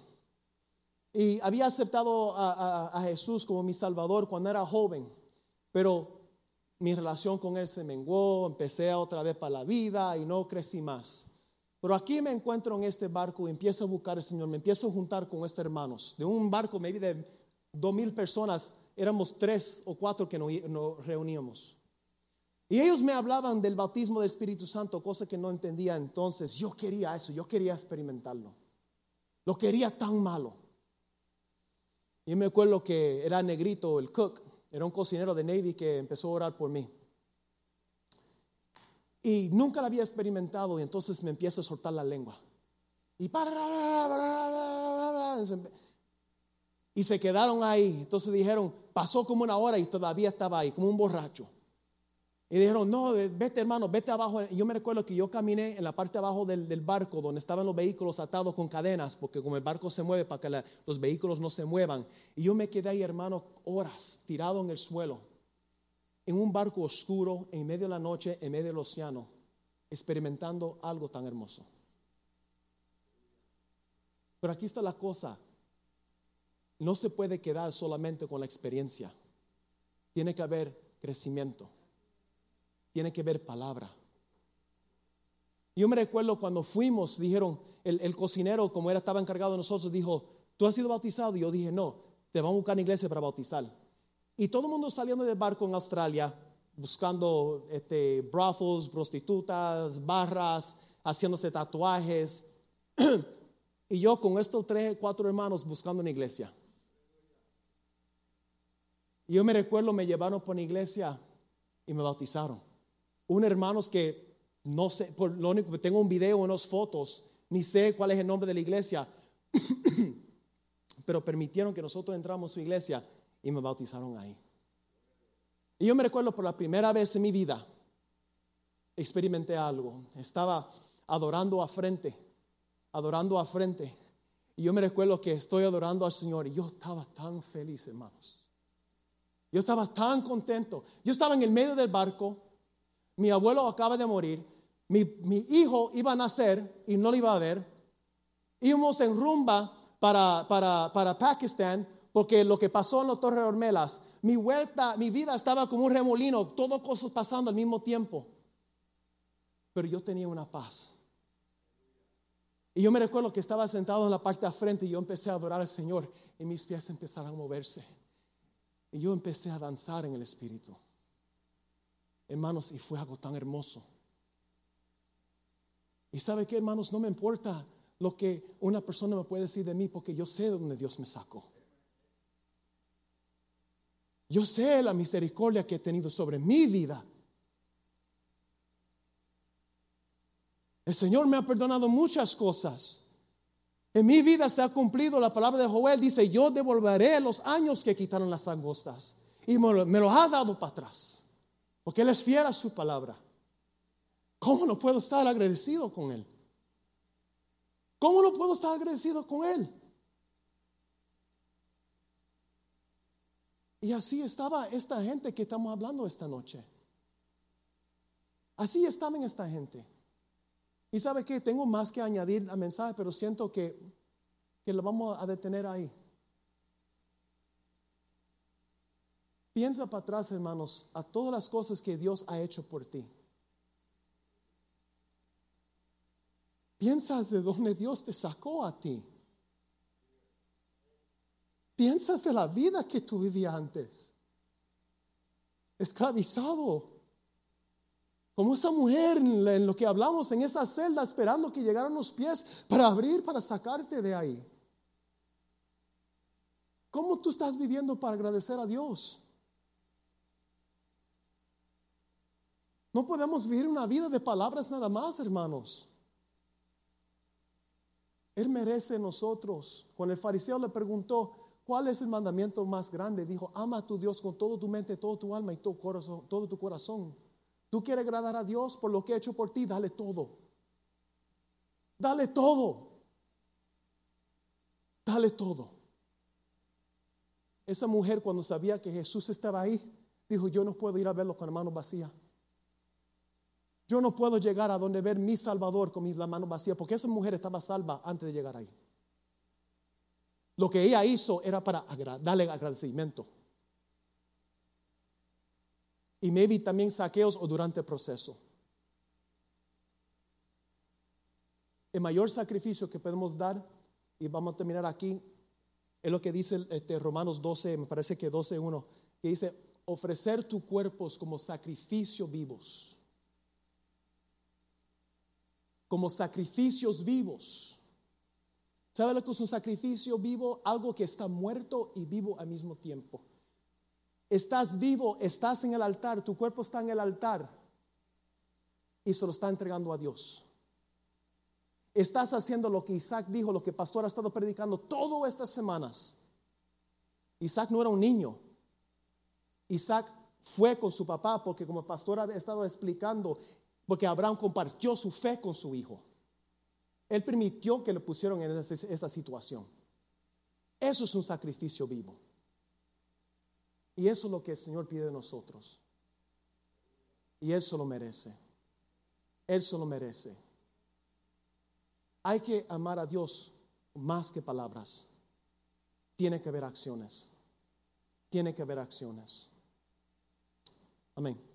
Y había aceptado a, Jesús como mi Salvador cuando era joven. Pero mi relación con Él se menguó, empecé otra vez para la vida y no crecí más. Pero aquí me encuentro en este barco y empiezo a buscar al Señor, me empiezo a juntar con estos hermanos. De un barco, maybe de dos mil personas, éramos tres o cuatro que nos reuníamos. Y ellos me hablaban del bautismo del Espíritu Santo, cosa que no entendía entonces. Yo quería eso, yo quería experimentarlo. Lo quería tan malo. Y me acuerdo que era negrito, el cook, era un cocinero de Navy que empezó a orar por mí. Y nunca lo había experimentado y entonces me empieza a soltar la lengua. Y, y se quedaron ahí. Entonces dijeron, pasó como una hora y todavía estaba ahí, como un borracho. Y dijeron, no, vete hermano, vete abajo. Yo me recuerdo que yo caminé en la parte abajo del, barco donde estaban los vehículos atados con cadenas, porque como el barco se mueve para que los vehículos no se muevan. Y yo me quedé ahí, hermano, horas tirado en el suelo, en un barco oscuro, en medio de la noche, en medio del océano, experimentando algo tan hermoso. Pero aquí está la cosa. No se puede quedar solamente con la experiencia. Tiene que haber crecimiento tiene que ver palabra. Yo me recuerdo cuando fuimos, dijeron, el, cocinero, como era, estaba encargado de nosotros, dijo, ¿tú has sido bautizado? Y yo dije, no, te vamos a buscar en iglesia para bautizar. Y todo el mundo saliendo del barco en Australia, buscando este, brothels, prostitutas, barras, haciéndose tatuajes. y yo con estos tres, cuatro hermanos buscando una iglesia. Y yo me recuerdo, me llevaron por una iglesia y me bautizaron un hermanos que no sé, por lo único que tengo un video, unas fotos, ni sé cuál es el nombre de la iglesia, pero permitieron que nosotros entramos a su iglesia y me bautizaron ahí. Y yo me recuerdo por la primera vez en mi vida, experimenté algo. Estaba adorando a frente, adorando a frente. Y yo me recuerdo que estoy adorando al Señor y yo estaba tan feliz, hermanos. Yo estaba tan contento. Yo estaba en el medio del barco mi abuelo acaba de morir, mi, hijo iba a nacer y no lo iba a ver. Íbamos en rumba para, para, para Pakistán porque lo que pasó en Torres Hormelas, mi vuelta, mi vida estaba como un remolino, todo cosas pasando al mismo tiempo. Pero yo tenía una paz. Y yo me recuerdo que estaba sentado en la parte de frente y yo empecé a adorar al Señor y mis pies empezaron a moverse. Y yo empecé a danzar en el Espíritu. Hermanos, y fue algo tan hermoso. Y sabe que, hermanos, no me importa lo que una persona me puede decir de mí, porque yo sé de dónde Dios me sacó. Yo sé la misericordia que he tenido sobre mi vida. El Señor me ha perdonado muchas cosas. En mi vida se ha cumplido la palabra de Joel. Dice, yo devolveré los años que quitaron las angostas. Y me lo ha dado para atrás. Porque Él es fiel a su palabra. ¿Cómo no puedo estar agradecido con Él? ¿Cómo no puedo estar agradecido con Él? Y así estaba esta gente que estamos hablando esta noche. Así estaban esta gente. Y sabe que tengo más que añadir al mensaje, pero siento que, que lo vamos a detener ahí. Piensa para atrás, hermanos, a todas las cosas que Dios ha hecho por ti. Piensas de dónde Dios te sacó a ti. Piensas de la vida que tú vivías antes. Esclavizado. Como esa mujer en lo que hablamos en esa celda esperando que llegaran los pies para abrir, para sacarte de ahí. ¿Cómo tú estás viviendo para agradecer a Dios? No podemos vivir una vida de palabras nada más, hermanos. Él merece nosotros. Cuando el fariseo le preguntó, ¿cuál es el mandamiento más grande? Dijo, ama a tu Dios con todo tu mente, todo tu alma y todo, corazón, todo tu corazón. Tú quieres agradar a Dios por lo que he hecho por ti, dale todo. Dale todo. Dale todo. Esa mujer cuando sabía que Jesús estaba ahí, dijo, yo no puedo ir a verlo con la mano vacía. Yo no puedo llegar a donde ver mi Salvador con la mano vacía, porque esa mujer estaba salva antes de llegar ahí. Lo que ella hizo era para darle agradecimiento. Y maybe también saqueos o durante el proceso. El mayor sacrificio que podemos dar, y vamos a terminar aquí, es lo que dice este, Romanos 12, me parece que 12.1, que dice, ofrecer tu cuerpos como sacrificio vivos. Como sacrificios vivos. ¿Sabe lo que es un sacrificio vivo? Algo que está muerto y vivo al mismo tiempo. Estás vivo, estás en el altar, tu cuerpo está en el altar y se lo está entregando a Dios. Estás haciendo lo que Isaac dijo, lo que pastor ha estado predicando todas estas semanas. Isaac no era un niño. Isaac fue con su papá porque como pastor ha estado explicando, porque Abraham compartió su fe con su hijo. Él permitió que le pusieron en esa, situación. Eso es un sacrificio vivo. Y eso es lo que el Señor pide de nosotros. Y Él se lo merece. Él se lo merece. Hay que amar a Dios más que palabras. Tiene que haber acciones. Tiene que haber acciones. Amén.